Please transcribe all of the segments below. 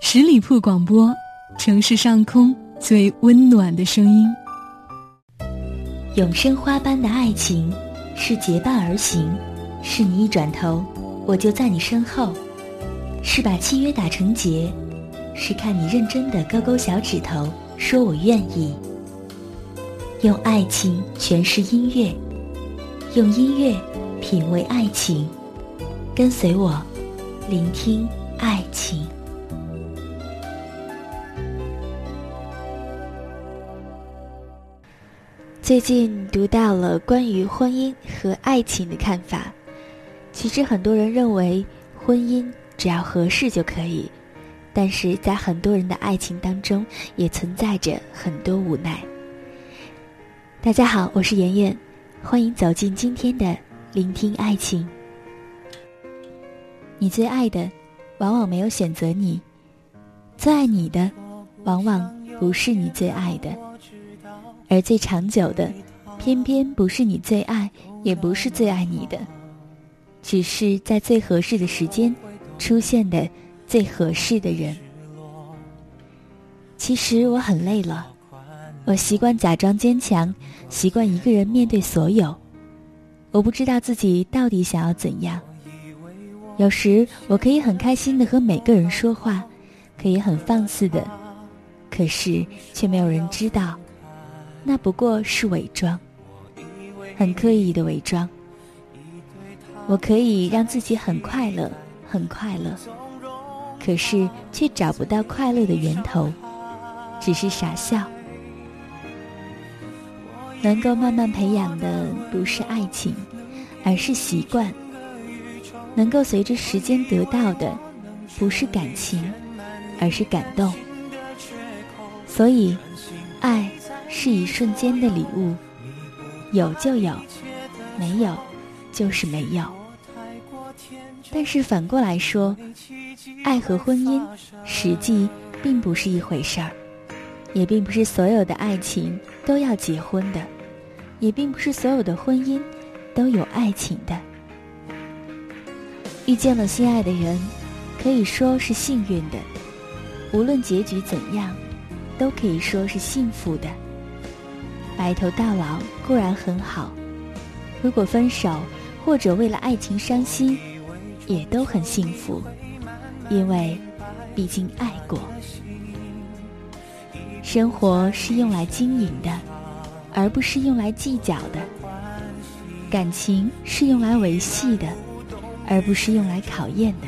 十里铺广播，城市上空最温暖的声音。永生花般的爱情，是结伴而行，是你一转头，我就在你身后，是把契约打成结，是看你认真的勾勾小指头，说我愿意。用爱情诠释音乐，用音乐品味爱情，跟随我，聆听爱情。最近读到了关于婚姻和爱情的看法，其实很多人认为婚姻只要合适就可以，但是在很多人的爱情当中也存在着很多无奈。大家好，我是妍妍，欢迎走进今天的聆听爱情。你最爱的，往往没有选择你；最爱你的，往往不是你最爱的。而最长久的，偏偏不是你最爱，也不是最爱你的，只是在最合适的时间，出现的最合适的人。其实我很累了，我习惯假装坚强，习惯一个人面对所有。我不知道自己到底想要怎样。有时我可以很开心的和每个人说话，可以很放肆的，可是却没有人知道。那不过是伪装，很刻意的伪装。我可以让自己很快乐，很快乐，可是却找不到快乐的源头，只是傻笑。能够慢慢培养的不是爱情，而是习惯；能够随着时间得到的，不是感情，而是感动。所以，爱。是一瞬间的礼物，有就有，没有就是没有。但是反过来说，爱和婚姻实际并不是一回事儿，也并不是所有的爱情都要结婚的，也并不是所有的婚姻都有爱情的。遇见了心爱的人，可以说是幸运的；无论结局怎样，都可以说是幸福的。白头到老固然很好，如果分手或者为了爱情伤心，也都很幸福，因为毕竟爱过。生活是用来经营的，而不是用来计较的；感情是用来维系的，而不是用来考验的；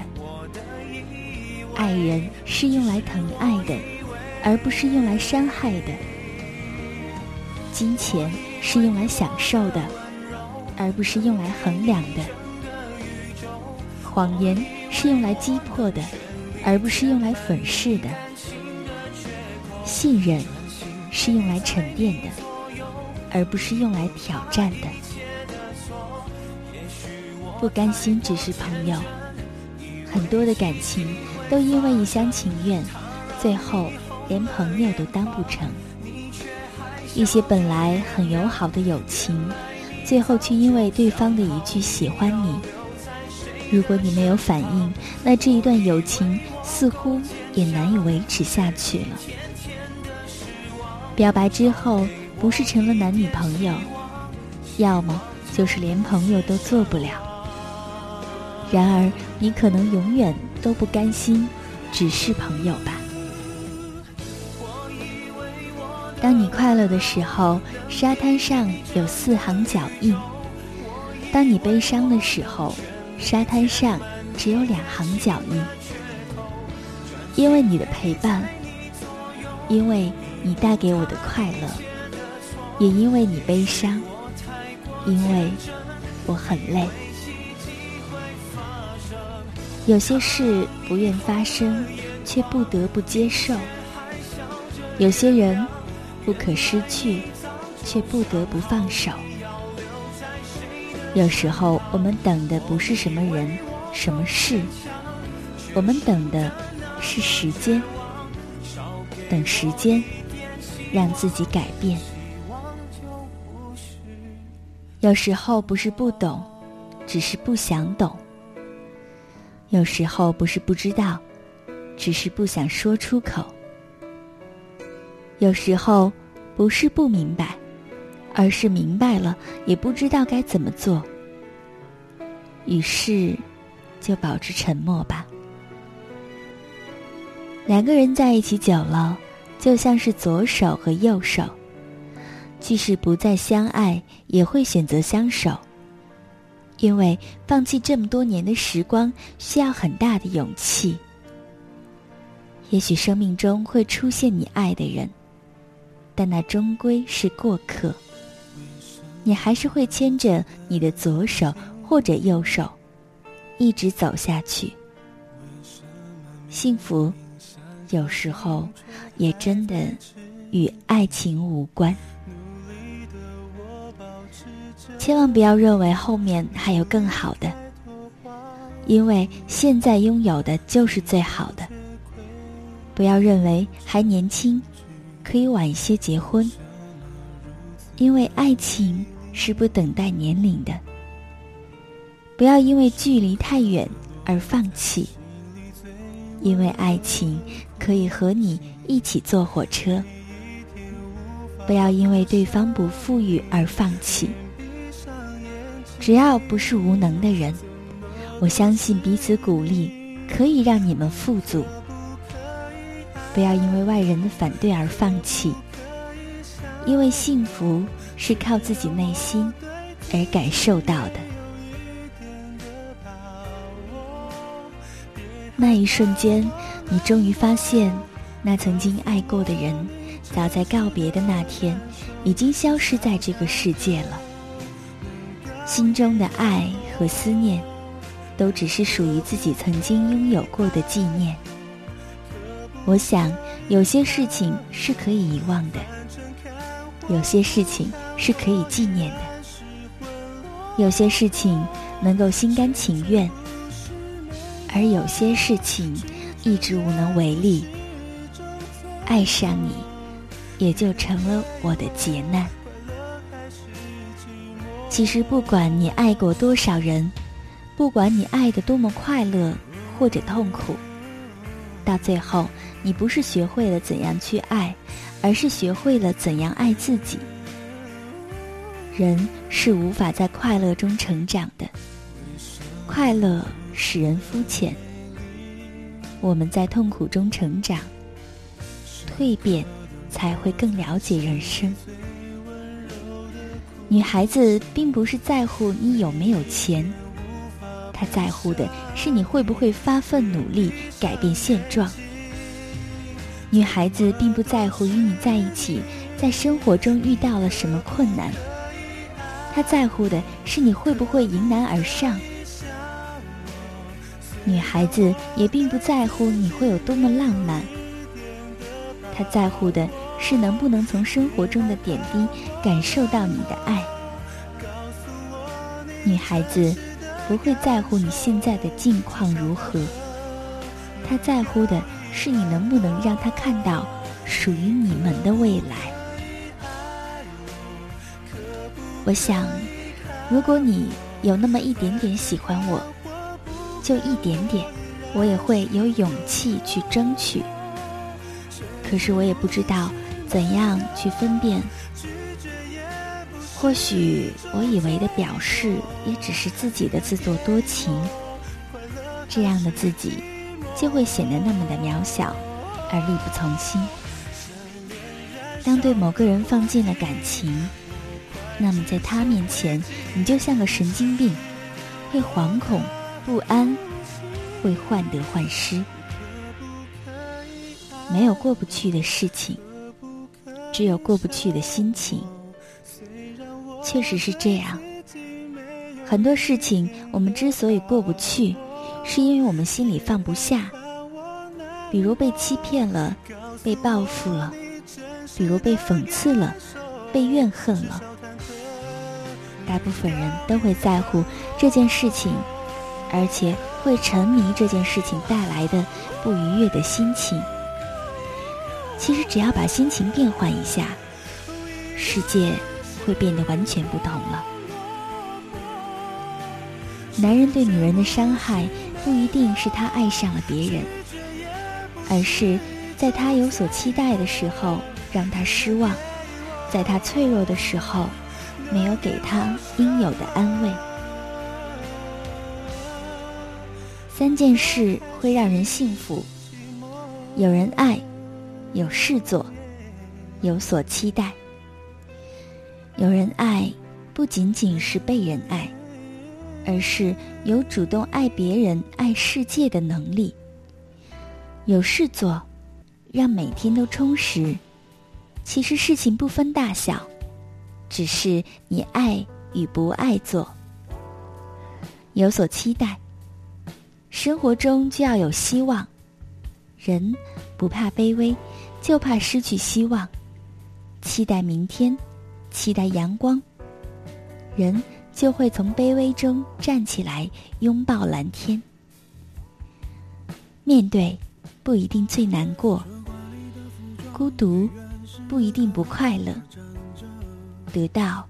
爱人是用来疼爱的，而不是用来伤害的。金钱是用来享受的，而不是用来衡量的；谎言是用来击破的，而不是用来粉饰的；信任是用来沉淀的，而不是用来挑战的。不甘心只是朋友，很多的感情都因为一厢情愿，最后连朋友都当不成。一些本来很友好的友情，最后却因为对方的一句“喜欢你”，如果你没有反应，那这一段友情似乎也难以维持下去了。表白之后，不是成了男女朋友，要么就是连朋友都做不了。然而，你可能永远都不甘心，只是朋友吧。当你快乐的时候，沙滩上有四行脚印；当你悲伤的时候，沙滩上只有两行脚印。因为你的陪伴，因为你带给我的快乐，也因为你悲伤，因为我很累。有些事不愿发生，却不得不接受；有些人。不可失去，却不得不放手。有时候，我们等的不是什么人、什么事，我们等的是时间。等时间，让自己改变。有时候不是不懂，只是不想懂。有时候不是不知道，只是不想说出口。有时候不是不明白，而是明白了也不知道该怎么做。于是，就保持沉默吧。两个人在一起久了，就像是左手和右手，即使不再相爱，也会选择相守。因为放弃这么多年的时光，需要很大的勇气。也许生命中会出现你爱的人，但那终归是过客。你还是会牵着你的左手或者右手，一直走下去。幸福，有时候也真的与爱情无关。千万不要认为后面还有更好的，因为现在拥有的就是最好的。不要认为还年轻，可以晚一些结婚，因为爱情是不等待年龄的。不要因为距离太远而放弃，因为爱情可以和你一起坐火车。不要因为对方不富裕而放弃。只要不是无能的人，我相信彼此鼓励可以让你们富足。不要因为外人的反对而放弃，因为幸福是靠自己内心而感受到的。那一瞬间，你终于发现，那曾经爱过的人，早在告别的那天，已经消失在这个世界了。心中的爱和思念，都只是属于自己曾经拥有过的纪念。我想，有些事情是可以遗忘的，有些事情是可以纪念的，有些事情能够心甘情愿，而有些事情一直无能为力。爱上你，也就成了我的劫难。其实，不管你爱过多少人，不管你爱的多么快乐或者痛苦，到最后，你不是学会了怎样去爱，而是学会了怎样爱自己。人是无法在快乐中成长的，快乐使人肤浅。我们在痛苦中成长，蜕变，才会更了解人生。女孩子并不是在乎你有没有钱，她在乎的是你会不会发奋努力改变现状。女孩子并不在乎与你在一起，在生活中遇到了什么困难，她在乎的是你会不会迎难而上。女孩子也并不在乎你会有多么浪漫，她在乎的。是能不能从生活中的点滴感受到你的爱？女孩子不会在乎你现在的境况如何，他在乎的是你能不能让他看到属于你们的未来。我想，如果你有那么一点点喜欢我，就一点点，我也会有勇气去争取。可是我也不知道。怎样去分辨？或许我以为的表示，也只是自己的自作多情。这样的自己，就会显得那么的渺小，而力不从心。当对某个人放进了感情，那么在他面前，你就像个神经病，会惶恐不安，会患得患失。没有过不去的事情。只有过不去的心情，确实是这样。很多事情我们之所以过不去，是因为我们心里放不下。比如被欺骗了，被报复了；比如被讽刺了，被怨恨了。大部分人都会在乎这件事情，而且会沉迷这件事情带来的不愉悦的心情。其实只要把心情变换一下，世界会变得完全不同了。男人对女人的伤害，不一定是他爱上了别人，而是在他有所期待的时候让他失望，在他脆弱的时候没有给他应有的安慰。三件事会让人幸福：有人爱，有事做，有所期待。有人爱，不仅仅是被人爱，而是有主动爱别人、爱世界的能力。有事做，让每天都充实。其实事情不分大小，只是你爱与不爱做。有所期待，生活中就要有希望。人不怕卑微，就怕失去希望。期待明天。期待阳光，人就会从卑微中站起来，拥抱蓝天。面对不一定最难过，孤独不一定不快乐，得到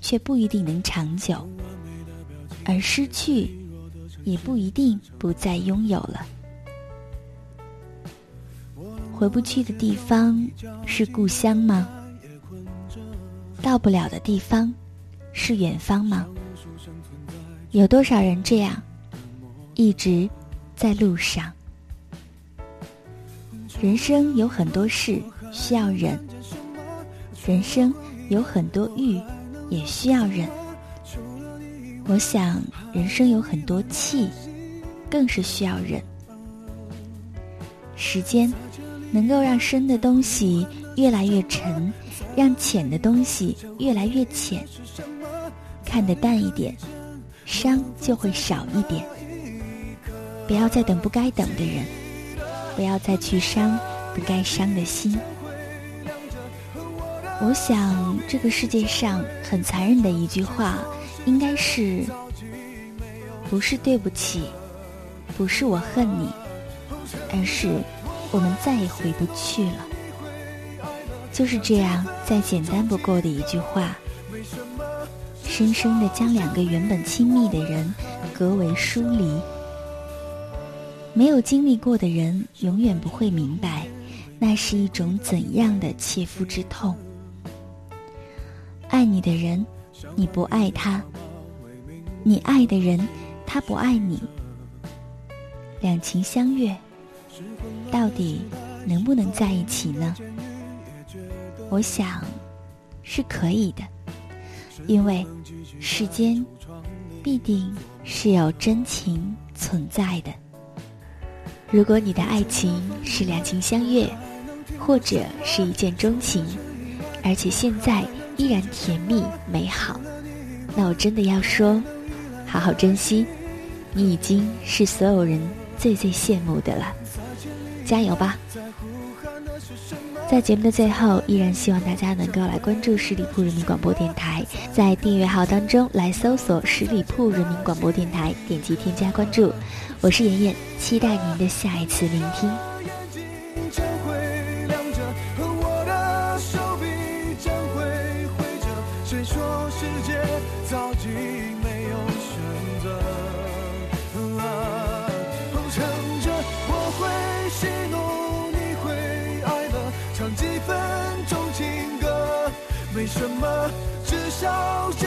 却不一定能长久，而失去也不一定不再拥有了。回不去的地方是故乡吗？到不了的地方，是远方吗？有多少人这样，一直在路上？人生有很多事需要忍，人生有很多欲也需要忍。我想，人生有很多气，更是需要忍。时间能够让深的东西越来越沉。让浅的东西越来越浅，看得淡一点，伤就会少一点。不要再等不该等的人，不要再去伤不该伤的心。我想，这个世界上很残忍的一句话，应该是：不是对不起，不是我恨你，而是我们再也回不去了。就是这样，再简单不过的一句话，深深的将两个原本亲密的人隔为疏离。没有经历过的人，永远不会明白，那是一种怎样的切肤之痛。爱你的人，你不爱他；你爱的人，他不爱你。两情相悦，到底能不能在一起呢？我想，是可以的，因为世间必定是有真情存在的。如果你的爱情是两情相悦，或者是一见钟情，而且现在依然甜蜜美好，那我真的要说，好好珍惜，你已经是所有人最最羡慕的了，加油吧！在节目的最后，依然希望大家能够来关注十里铺人民广播电台，在订阅号当中来搜索“十里铺人民广播电台”，点击添加关注。我是妍妍，期待您的下一次聆听。什么？至少这